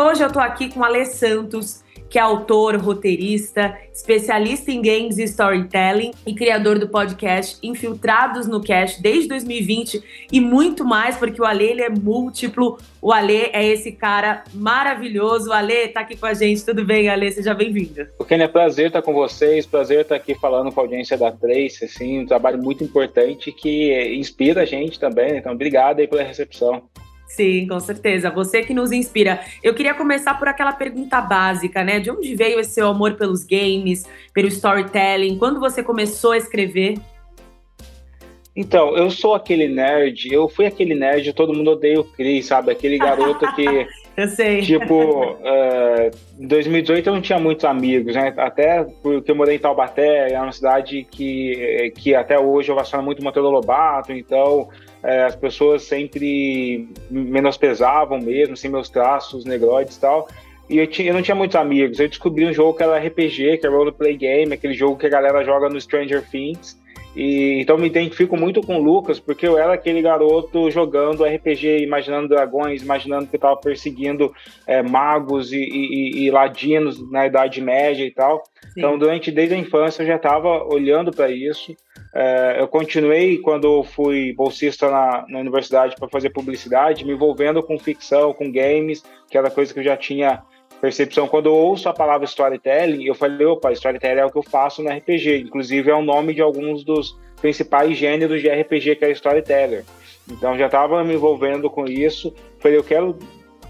Hoje eu tô aqui com Alê Santos, que é autor, roteirista, especialista em games e storytelling e criador do podcast Infiltrados no Cash desde 2020 e muito mais, porque o Ale ele é múltiplo. O Ale é esse cara maravilhoso. O Ale tá aqui com a gente. Tudo bem, Ale? Seja bem-vindo. O Ken, é prazer estar com vocês, prazer estar aqui falando com a audiência da Trace, assim, um trabalho muito importante que inspira a gente também. Então, obrigado aí pela recepção. Sim, com certeza. Você que nos inspira. Eu queria começar por aquela pergunta básica, né? De onde veio esse seu amor pelos games, pelo storytelling? Quando você começou a escrever? Então, eu sou aquele nerd, eu fui aquele nerd, todo mundo odeia o Chris, sabe? Aquele garoto que. eu sei. Tipo, uh, em 2018 eu não tinha muitos amigos, né? Até porque eu morei em Taubaté, é uma cidade que, que até hoje eu vaciono muito Monteiro Lobato, então é, as pessoas sempre menosprezavam mesmo, assim, meus traços negroides e tal. E eu, tinha, eu não tinha muitos amigos. Eu descobri um jogo que era RPG, que é Roleplay Game, aquele jogo que a galera joga no Stranger Things. E, então me identifico muito com o Lucas, porque eu era aquele garoto jogando RPG, imaginando dragões, imaginando que estava perseguindo é, magos e, e, e, ladinos na Idade Média e tal. Sim. Então, durante desde a infância eu já estava olhando para isso. É, eu continuei quando fui bolsista na, na universidade para fazer publicidade, me envolvendo com ficção, com games, que era coisa que eu já tinha percepção. Quando eu ouço a palavra storytelling, eu falei, opa, storytelling é o que eu faço no RPG. Inclusive é o nome de alguns dos principais gêneros de RPG que é storyteller. Então já estava me envolvendo com isso. Falei, eu quero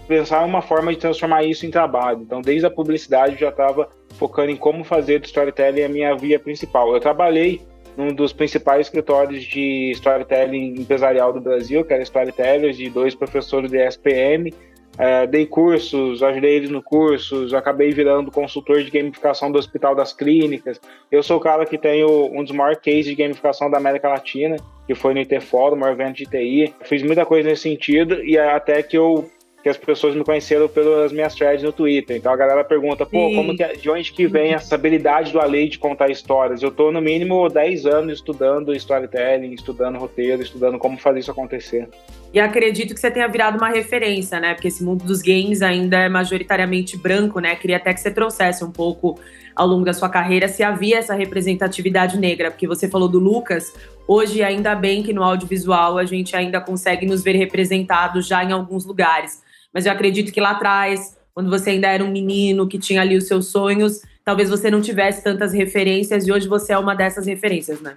pensar uma forma de transformar isso em trabalho. Então desde a publicidade eu já estava focando em como fazer do storytelling a minha via principal. Eu trabalhei num dos principais escritórios de storytelling empresarial do Brasil, que era Storytellers, de dois professores de SPM. É, dei cursos, ajudei eles no cursos, acabei virando consultor de gamificação do Hospital das Clínicas. Eu sou o cara que tem um dos maiores cases de gamificação da América Latina, que foi no IT Fórum, um evento de TI. Fiz muita coisa nesse sentido e até que eu que as pessoas me conheceram pelas minhas threads no Twitter. Então a galera pergunta, pô, Sim. como que, é, de onde que vem essa habilidade do Alei de contar histórias? Eu tô no mínimo 10 anos estudando storytelling, estudando roteiro, estudando como fazer isso acontecer. E acredito que você tenha virado uma referência, né? Porque esse mundo dos games ainda é majoritariamente branco, né? Queria até que você trouxesse um pouco ao longo da sua carreira se havia essa representatividade negra, porque você falou do Lucas, hoje ainda bem que no audiovisual a gente ainda consegue nos ver representados já em alguns lugares mas eu acredito que lá atrás, quando você ainda era um menino que tinha ali os seus sonhos, talvez você não tivesse tantas referências e hoje você é uma dessas referências, né?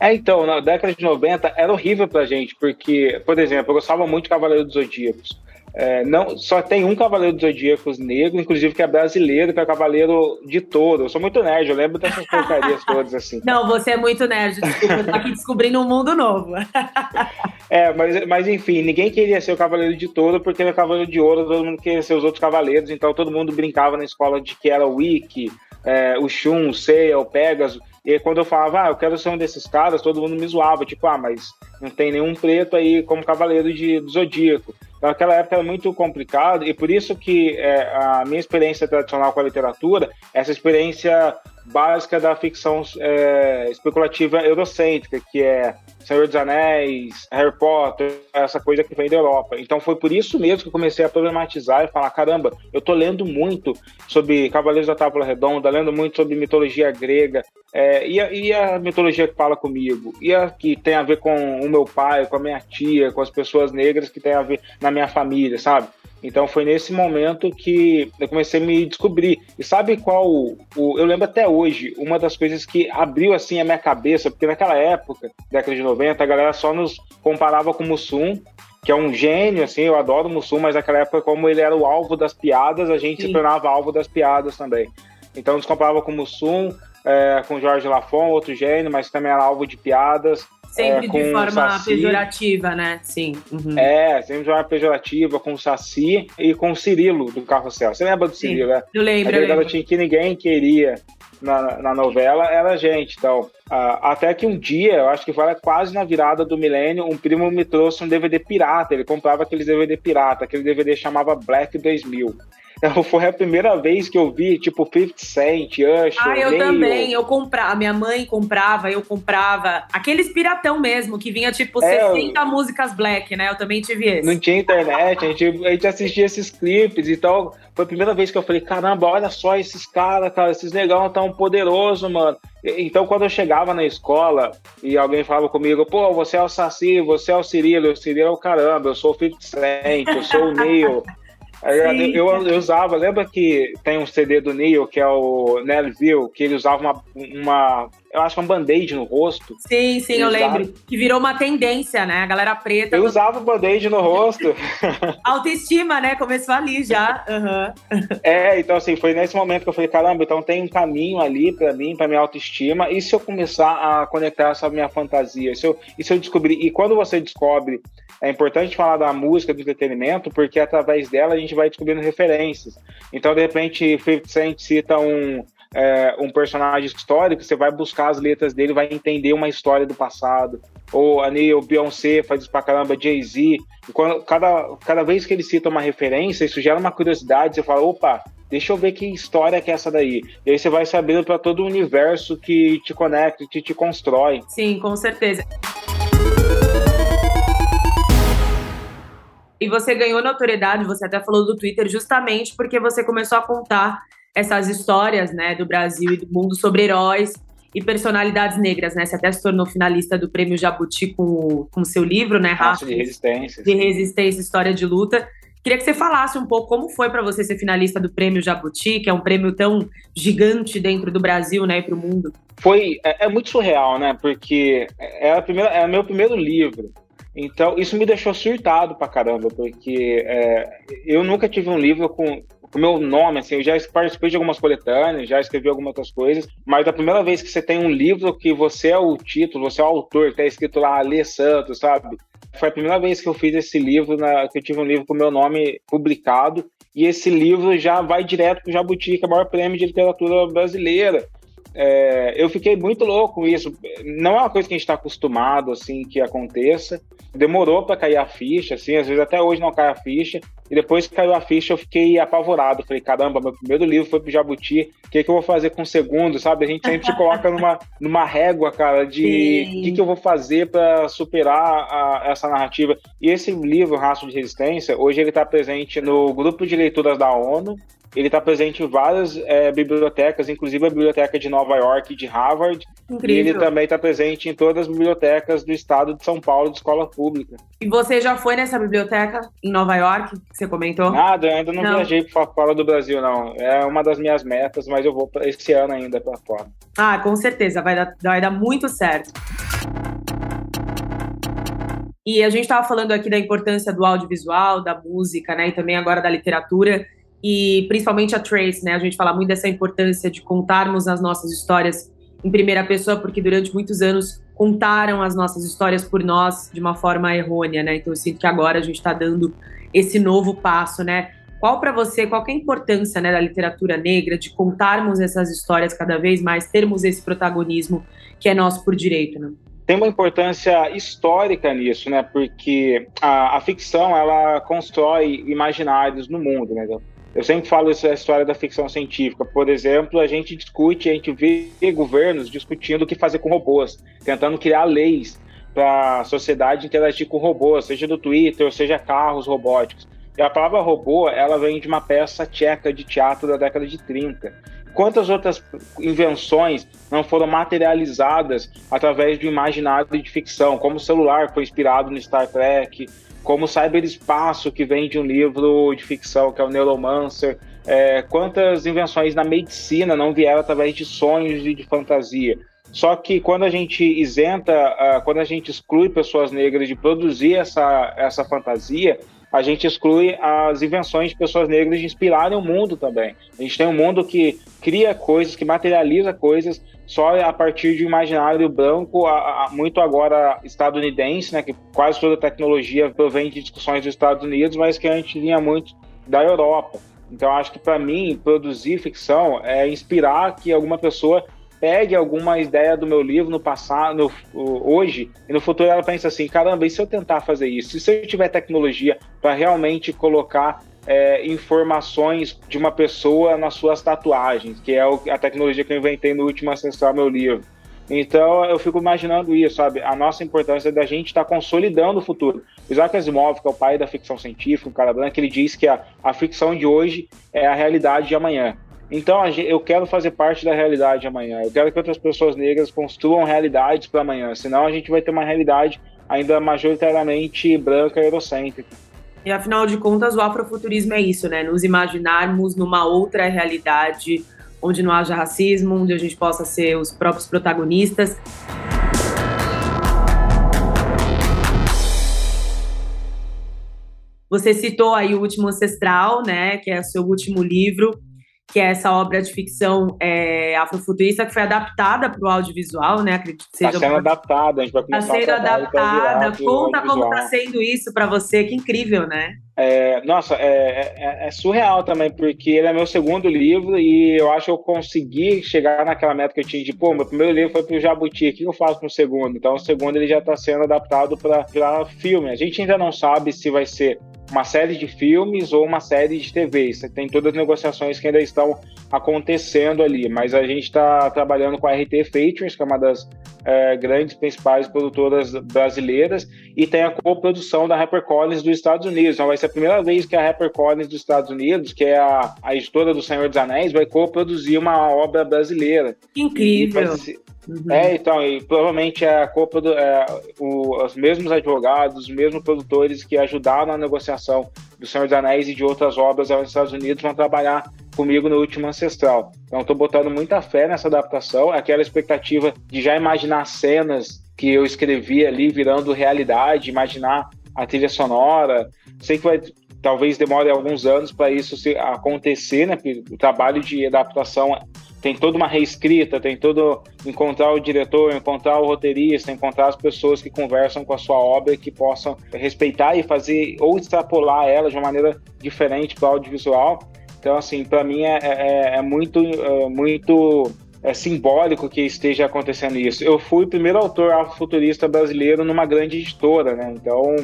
É, então, na década de 90 era horrível pra gente, porque, por exemplo, eu gostava muito de Cavaleiro dos Zodíacos. É, não, só tem um Cavaleiro dos Zodíacos negro, inclusive que é brasileiro, que é o Cavaleiro de Touro. Eu sou muito nerd, eu lembro dessas porcarias todas assim. Não, você é muito nerd, desculpa, eu tô aqui descobrindo um mundo novo. é, mas, mas enfim, ninguém queria ser o Cavaleiro de Touro porque era Cavaleiro de Ouro, todo mundo queria ser os outros Cavaleiros, então todo mundo brincava na escola de que era o Wiki, é, o Shun, o Seiya, o Pegasus. E quando eu falava, ah, eu quero ser um desses caras, todo mundo me zoava, tipo, ah, mas não tem nenhum preto aí como Cavaleiro de, do Zodíaco. Naquela época era muito complicado e por isso que é, a minha experiência tradicional com a literatura, essa experiência básica da ficção é, especulativa eurocêntrica, que é Senhor dos Anéis, Harry Potter, essa coisa que vem da Europa. Então foi por isso mesmo que eu comecei a problematizar e falar: caramba, eu tô lendo muito sobre Cavaleiros da Tábua Redonda, lendo muito sobre mitologia grega, é, e, a, e, a, mitologia que fala comigo, e a que tem a ver com o meu pai, com a minha tia, com as pessoas negras que tem a ver na minha família, sabe? Então foi nesse momento que eu comecei a me descobrir. E sabe qual o, eu lembro até hoje, uma das coisas que abriu assim a minha cabeça, porque naquela época, década de 90, a galera só nos comparava com o Mussum, que é um gênio, assim, eu adoro o Mussum, mas naquela época, como ele era o alvo das piadas, a gente Sim. se tornava alvo das piadas também. Então nos comparava com o Mussum, é, com Jorge Lafon, outro gênio, mas também era alvo de piadas. Sempre é, de forma saci. pejorativa, né? Sim. Uhum. É, sempre de forma pejorativa, com o Saci e com o Cirilo do Carrossel. Você lembra do Sim, Cirilo, né? Eu lembro. Aquele garotinho que ninguém queria na, na novela era a gente. Então, uh, até que um dia, eu acho que foi quase na virada do milênio, um primo me trouxe um DVD pirata. Ele comprava aqueles DVD pirata, aquele DVD chamava Black 2000. Foi a primeira vez que eu vi, tipo, 50 Cent, Usher, Ah, eu também. Eu comprava. Minha mãe comprava, eu comprava. Aqueles piratão mesmo, que vinha, tipo, é, 60 músicas black, né? Eu também tive esse. Não tinha internet, a gente, a gente assistia esses clipes. Então, foi a primeira vez que eu falei, caramba, olha só esses caras, cara, esses negão tão poderosos, mano. Então, quando eu chegava na escola e alguém falava comigo, pô, você é o Saci, você é o Cirilo, o Cirilo é o caramba, eu sou o 50 Cent, eu sou o Neil. Eu, eu, eu, usava, lembra que tem um CD do Neil, que é o Nelville, que ele usava uma, uma eu acho, um band-aid no rosto. Sim, sim, eu lembro. Que virou uma tendência, né? A galera preta. Eu usava o band-aid no rosto. Autoestima, né? Começou ali já. Uhum. É, então assim, foi nesse momento que eu falei, caramba, então tem um caminho ali para mim, para minha autoestima. E se eu começar a conectar essa minha fantasia? E se eu, e se eu descobrir? E quando você descobre, é importante falar da música, do entretenimento, porque através dela a gente vai descobrindo referências. Então, de repente, 50 Cent cita um é, um personagem histórico, você vai buscar as letras dele, vai entender uma história do passado. Ou a Neil, Beyoncé faz isso pra caramba, Jay-Z. Cada, cada vez que ele cita uma referência, isso gera uma curiosidade, você fala, opa, deixa eu ver que história que é essa daí. E aí você vai sabendo para todo o universo que te conecta, que te constrói. Sim, com certeza. E você ganhou notoriedade, você até falou do Twitter, justamente porque você começou a contar essas histórias né, do Brasil e do mundo sobre heróis e personalidades negras, né? Você até se tornou finalista do Prêmio Jabuti com o com seu livro, né, Rafa? De resistência. De resistência, história de luta. Queria que você falasse um pouco como foi para você ser finalista do Prêmio Jabuti, que é um prêmio tão gigante dentro do Brasil, né, e para o mundo. Foi, é, é, muito surreal, né? Porque é a primeira, é o meu primeiro livro. Então, isso me deixou surtado pra caramba, porque é, eu nunca tive um livro com o meu nome, assim, eu já participei de algumas coletâneas, já escrevi algumas outras coisas, mas a primeira vez que você tem um livro que você é o título, você é o autor, tá escrito lá Alê Santos, sabe? Foi a primeira vez que eu fiz esse livro, na, que eu tive um livro com o meu nome publicado, e esse livro já vai direto para o Jabuti, que é o maior prêmio de literatura brasileira. É, eu fiquei muito louco com isso. Não é uma coisa que a gente está acostumado assim que aconteça. Demorou para cair a ficha, assim, às vezes até hoje não cai a ficha. E depois que caiu a ficha, eu fiquei apavorado. Falei, caramba, meu primeiro livro foi pro Jabuti. O que, que eu vou fazer com o segundo, sabe? A gente sempre se coloca numa, numa régua, cara, de o que, que eu vou fazer para superar a, essa narrativa. E esse livro, Raço de Resistência, hoje ele está presente no grupo de leituras da ONU ele está presente em várias é, bibliotecas, inclusive a biblioteca de Nova York e de Harvard. Incrível. E ele também está presente em todas as bibliotecas do estado de São Paulo, de escola pública. E você já foi nessa biblioteca em Nova York, que você comentou? Nada, eu ainda não, não. viajei para fora do Brasil, não. É uma das minhas metas, mas eu vou esse ano ainda para fora. Ah, com certeza, vai dar, vai dar muito certo. E a gente estava falando aqui da importância do audiovisual, da música, né, e também agora da literatura e principalmente a Trace, né? A gente fala muito dessa importância de contarmos as nossas histórias em primeira pessoa, porque durante muitos anos contaram as nossas histórias por nós de uma forma errônea, né? Então eu sinto que agora a gente está dando esse novo passo, né? Qual para você, qual é a importância né, da literatura negra, de contarmos essas histórias cada vez mais, termos esse protagonismo que é nosso por direito, né? Tem uma importância histórica nisso, né? Porque a, a ficção ela constrói imaginários no mundo, né? Eu sempre falo essa história da ficção científica. Por exemplo, a gente discute, a gente vê governos discutindo o que fazer com robôs, tentando criar leis para a sociedade interagir com robôs, seja do Twitter, seja carros robóticos. E a palavra robô, ela vem de uma peça tcheca de teatro da década de 30. Quantas outras invenções não foram materializadas através do imaginário de ficção, como o celular que foi inspirado no Star Trek, como o cyberespaço, que vem de um livro de ficção que é o Neuromancer. É, quantas invenções na medicina não vieram através de sonhos e de fantasia. Só que quando a gente isenta, uh, quando a gente exclui pessoas negras de produzir essa, essa fantasia, a gente exclui as invenções de pessoas negras de inspirarem o mundo também. A gente tem um mundo que cria coisas, que materializa coisas só a partir de um imaginário branco, a, a, muito agora estadunidense, né, que quase toda a tecnologia provém de discussões dos Estados Unidos, mas que a gente vinha muito da Europa. Então, acho que para mim, produzir ficção é inspirar que alguma pessoa pegue alguma ideia do meu livro no passado, no, hoje, e no futuro ela pensa assim: caramba, e se eu tentar fazer isso? E se eu tiver tecnologia para realmente colocar é, informações de uma pessoa nas suas tatuagens, que é a tecnologia que eu inventei no último Ancestral Meu Livro. Então eu fico imaginando isso, sabe? A nossa importância da gente estar tá consolidando o futuro. Isaac Asimov, que é o pai da ficção científica, o cara branco, ele diz que a, a ficção de hoje é a realidade de amanhã. Então eu quero fazer parte da realidade de amanhã. Eu quero que outras pessoas negras construam realidades para amanhã. Senão a gente vai ter uma realidade ainda majoritariamente branca e eurocêntrica. E afinal de contas, o afrofuturismo é isso, né? Nos imaginarmos numa outra realidade onde não haja racismo, onde a gente possa ser os próprios protagonistas. Você citou aí o Último Ancestral, né, que é o seu último livro que é essa obra de ficção é, afrofuturista que foi adaptada para o audiovisual, né? Acredito que seja. Está sendo adaptada, a gente vai começar Está sendo adaptada. Conta como está sendo isso para você, que incrível, né? É, nossa, é, é, é, surreal também, porque ele é meu segundo livro e eu acho que eu consegui chegar naquela meta que eu tinha de, pô, meu primeiro livro foi para o Jabuti, o que eu faço para o segundo? Então, o segundo ele já está sendo adaptado para filme. A gente ainda não sabe se vai ser uma série de filmes ou uma série de TV. Tem todas as negociações que ainda estão acontecendo ali, mas a gente está trabalhando com a RT Features, que é uma das é, grandes principais produtoras brasileiras, e tem a coprodução da HarperCollins dos Estados Unidos. Então vai ser a primeira vez que a HarperCollins dos Estados Unidos, que é a, a editora do Senhor dos Anéis, vai coproduzir uma obra brasileira. Incrível! Uhum. É, então, e provavelmente é a Copa do, é, o, os mesmos advogados, os mesmos produtores que ajudaram na negociação do Senhor dos Anéis e de outras obras nos Estados Unidos vão trabalhar comigo no último Ancestral. Então, estou botando muita fé nessa adaptação, aquela expectativa de já imaginar cenas que eu escrevi ali virando realidade, imaginar a trilha sonora. Sei que vai talvez demore alguns anos para isso acontecer, né? Porque o trabalho de adaptação tem toda uma reescrita, tem todo encontrar o diretor, encontrar o roteirista, encontrar as pessoas que conversam com a sua obra que possam respeitar e fazer ou extrapolar ela de uma maneira diferente para o audiovisual. Então, assim, para mim é, é, é, muito, é muito é simbólico que esteja acontecendo isso. Eu fui o primeiro autor afrofuturista brasileiro numa grande editora, né? Então,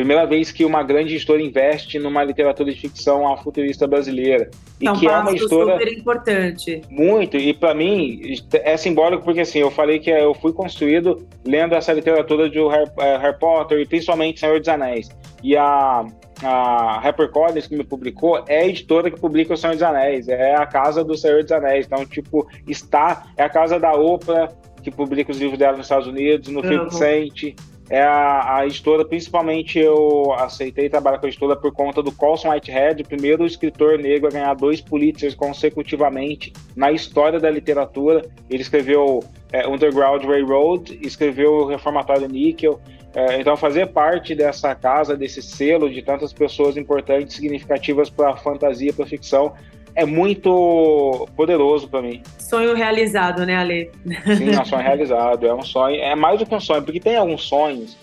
primeira vez que uma grande editora investe numa literatura de ficção afrofuturista brasileira. E que é uma editora super importante. Muito, e para mim é simbólico porque assim, eu falei que eu fui construído lendo essa literatura de Harry, é, Harry Potter e principalmente Senhor dos Anéis. E a a HarperCollins que me publicou é a editora que publica O Senhor dos Anéis, é a casa do Senhor dos Anéis. Então, tipo, está, é a casa da Oprah que publica os livros dela nos Estados Unidos, no uhum. 50 Cent. É a, a, editora, principalmente eu aceitei trabalhar com a editora por conta do Colson Whitehead, o primeiro escritor negro a ganhar dois Pulitzers consecutivamente na história da literatura. Ele escreveu é, Underground Railroad, escreveu Reformatório Níquel, é, então, fazer parte dessa casa, desse selo de tantas pessoas importantes, significativas para a fantasia, para a ficção, é muito poderoso para mim. Sonho realizado, né, Ale? Sim, é um sonho realizado. É um sonho, é mais do que um sonho, porque tem alguns sonhos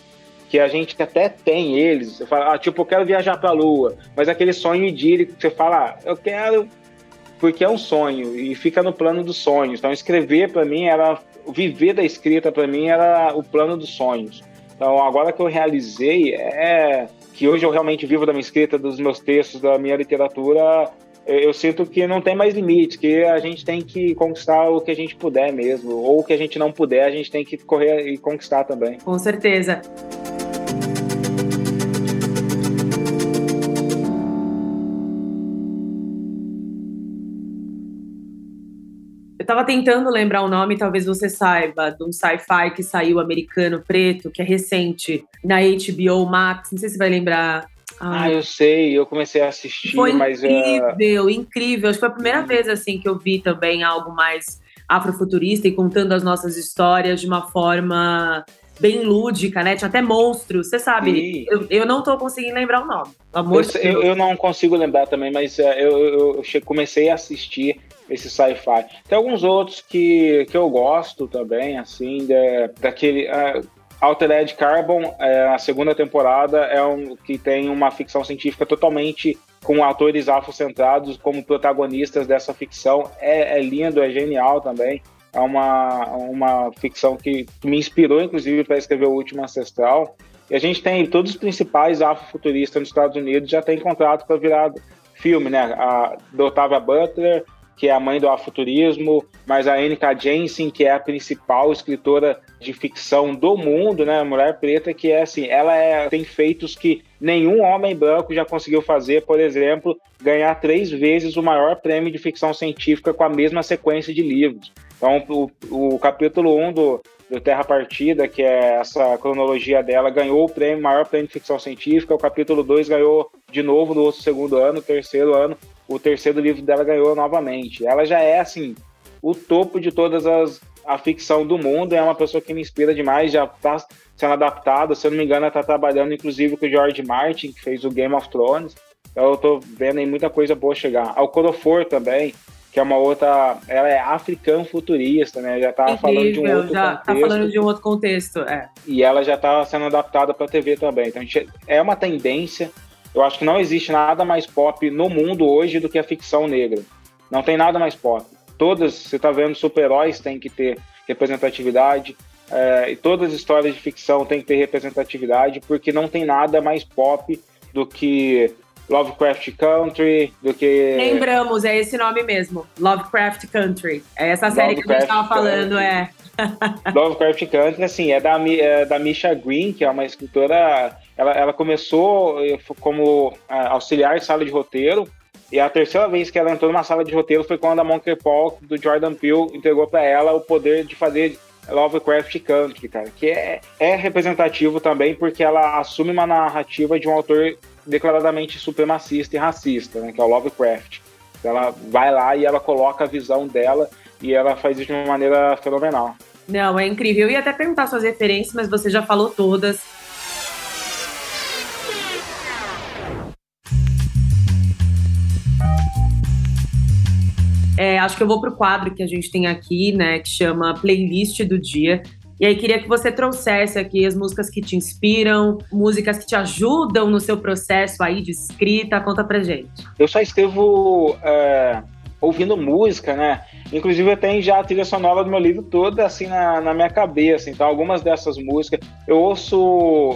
que a gente até tem eles. Você fala, ah, tipo, eu quero viajar para a Lua, mas aquele sonho idílico que você fala, ah, eu quero porque é um sonho e fica no plano dos sonhos. Então, escrever para mim era viver da escrita para mim era o plano dos sonhos. Então, agora que eu realizei, é que hoje eu realmente vivo da minha escrita, dos meus textos, da minha literatura, eu sinto que não tem mais limites, que a gente tem que conquistar o que a gente puder mesmo, ou o que a gente não puder, a gente tem que correr e conquistar também. Com certeza. tava tentando lembrar o nome, talvez você saiba, de um sci-fi que saiu americano preto, que é recente, na HBO Max. Não sei se vai lembrar. Ah, ah eu sei, eu comecei a assistir, foi mas. Incrível, uh... incrível. Acho que foi a primeira vez assim que eu vi também algo mais afrofuturista e contando as nossas histórias de uma forma bem lúdica, né? Tinha até monstros, você sabe. Eu, eu, não tô conseguindo lembrar o nome. Amor eu, eu, eu, não consigo lembrar também, mas é, eu, comecei a assistir esse sci-fi. Tem alguns outros que, que eu gosto também, assim, daquele. Uh, Altered Carbon, é, a segunda temporada, é um que tem uma ficção científica totalmente com atores afrocentrados como protagonistas dessa ficção. É, é lindo, é genial também. É uma, uma ficção que me inspirou, inclusive, para escrever O Último Ancestral. E a gente tem todos os principais afrofuturistas nos Estados Unidos já tem contrato para virar filme, né? A do Octavia Butler, que é a mãe do afuturismo, mas a N.K. Jensen, que é a principal escritora de ficção do mundo, né? Mulher Preta, que é assim, ela é, tem feitos que nenhum homem branco já conseguiu fazer, por exemplo, ganhar três vezes o maior prêmio de ficção científica com a mesma sequência de livros. Então, o, o capítulo 1 um do, do Terra Partida, que é essa cronologia dela, ganhou o prêmio, maior prêmio de ficção científica. O capítulo 2 ganhou de novo no outro segundo ano, terceiro ano. O terceiro livro dela ganhou novamente. Ela já é, assim, o topo de todas as a ficção do mundo. É uma pessoa que me inspira demais, já está sendo adaptada. Se eu não me engano, ela está trabalhando inclusive com o George Martin, que fez o Game of Thrones. Então eu estou vendo aí muita coisa boa chegar. Ao Codofor também, que é uma outra. Ela é africana futurista, né? Já estava falando de um outro já contexto. Tá falando de um outro contexto, é. E ela já está sendo adaptada para TV também. Então gente, é uma tendência. Eu acho que não existe nada mais pop no mundo hoje do que a ficção negra. Não tem nada mais pop todas, você está vendo, super-heróis tem que ter representatividade, é, e todas as histórias de ficção tem que ter representatividade, porque não tem nada mais pop do que Lovecraft Country, do que. Lembramos, é esse nome mesmo, Lovecraft Country. É essa série Lovecraft que a gente estava falando, é. Lovecraft Country, assim, é da, é da Misha Green, que é uma escritora. Ela, ela começou eh, como é, auxiliar de sala de roteiro, e a terceira vez que ela entrou numa sala de roteiro foi quando a Monkey Paul, do Jordan Peele, entregou para ela o poder de fazer Lovecraft Country, cara, que é, é representativo também porque ela assume uma narrativa de um autor declaradamente supremacista e racista, né, que é o Lovecraft. Ela vai lá e ela coloca a visão dela e ela faz isso de uma maneira fenomenal. Não, é incrível. Eu ia até perguntar suas referências, mas você já falou todas. É, acho que eu vou para o quadro que a gente tem aqui, né, que chama Playlist do Dia. E aí queria que você trouxesse aqui as músicas que te inspiram, músicas que te ajudam no seu processo aí de escrita. Conta pra gente. Eu só escrevo é, ouvindo música, né? Inclusive eu tenho já a trilha sonora do meu livro toda assim na, na minha cabeça. Então algumas dessas músicas eu ouço,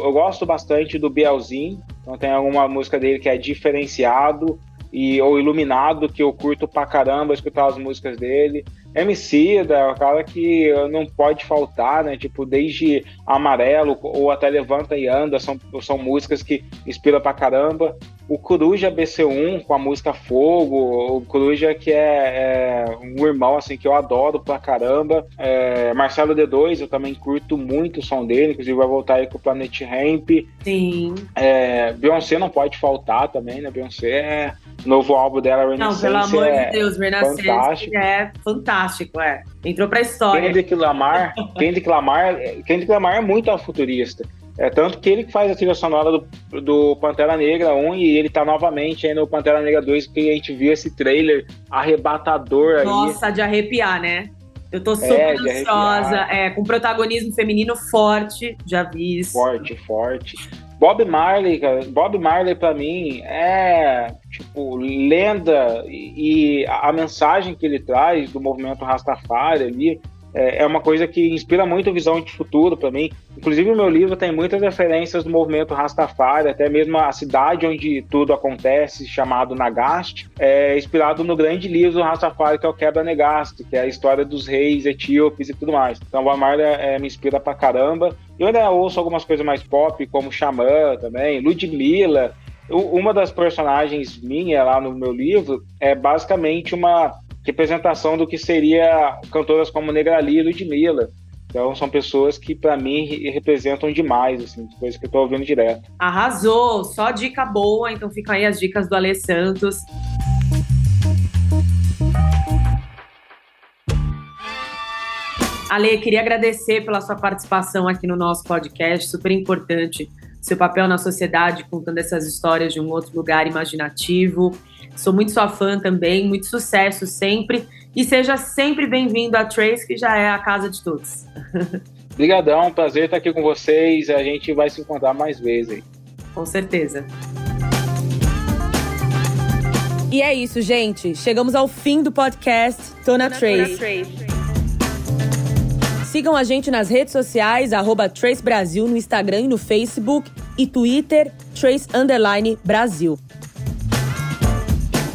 eu gosto bastante do Bielzinho. Então tem alguma música dele que é diferenciado e ou Iluminado, que eu curto pra caramba escutar as músicas dele. MC, é o cara que não pode faltar, né? Tipo, desde Amarelo ou até Levanta e Anda, são, são músicas que inspiram pra caramba. O Coruja BC1 com a música Fogo, o Coruja que é, é um irmão assim que eu adoro pra caramba. É, Marcelo D2, eu também curto muito o som dele, inclusive vai voltar aí com o Planet Ramp. Sim. É, Beyoncé não pode faltar também, né? Beyoncé é novo álbum dela, Renaissance. Não, pelo amor é de Deus, Renaissance fantástico. é fantástico, é. Entrou pra história. Kendrick Lamar, Kendrick Lamar, Kendrick Lamar é muito futurista. É tanto que ele que faz a trilha sonora do, do Pantera Negra 1 e ele tá novamente aí no Pantera Negra 2, que a gente viu esse trailer arrebatador aí. Nossa, de arrepiar, né? Eu tô super é, ansiosa, é, com protagonismo feminino forte, já vi isso. Forte, forte. Bob Marley, cara, Bob Marley para mim é tipo lenda e, a mensagem que ele traz do movimento Rastafari ali é, é uma coisa que inspira muito visão de futuro para mim. Inclusive, o meu livro tem muitas referências do movimento Rastafari, até mesmo a cidade onde tudo acontece, chamado Nagaste, é inspirado no grande livro do Rastafari, que é o Quebra Negaste, que é a história dos reis etíopes e tudo mais. Então, o Marley é, me inspira pra caramba. Eu ainda ouço algumas coisas mais pop, como Xamã também, Ludmilla. Uma das personagens minha lá no meu livro é basicamente uma representação do que seria cantoras como Negrali e Ludmilla. Então são pessoas que para mim representam demais, assim, coisas que eu tô ouvindo direto. Arrasou, só dica boa, então ficam aí as dicas do Ale Santos. Ale, queria agradecer pela sua participação aqui no nosso podcast, super importante seu papel na sociedade, contando essas histórias de um outro lugar imaginativo. Sou muito sua fã também, muito sucesso sempre. E seja sempre bem-vindo a Trace, que já é a casa de todos. Obrigadão, prazer estar aqui com vocês. A gente vai se encontrar mais vezes aí. Com certeza. E é isso, gente. Chegamos ao fim do podcast Tô na Trace. Sigam a gente nas redes sociais, arroba Trace Brasil no Instagram e no Facebook e Twitter, Trace Underline Brasil.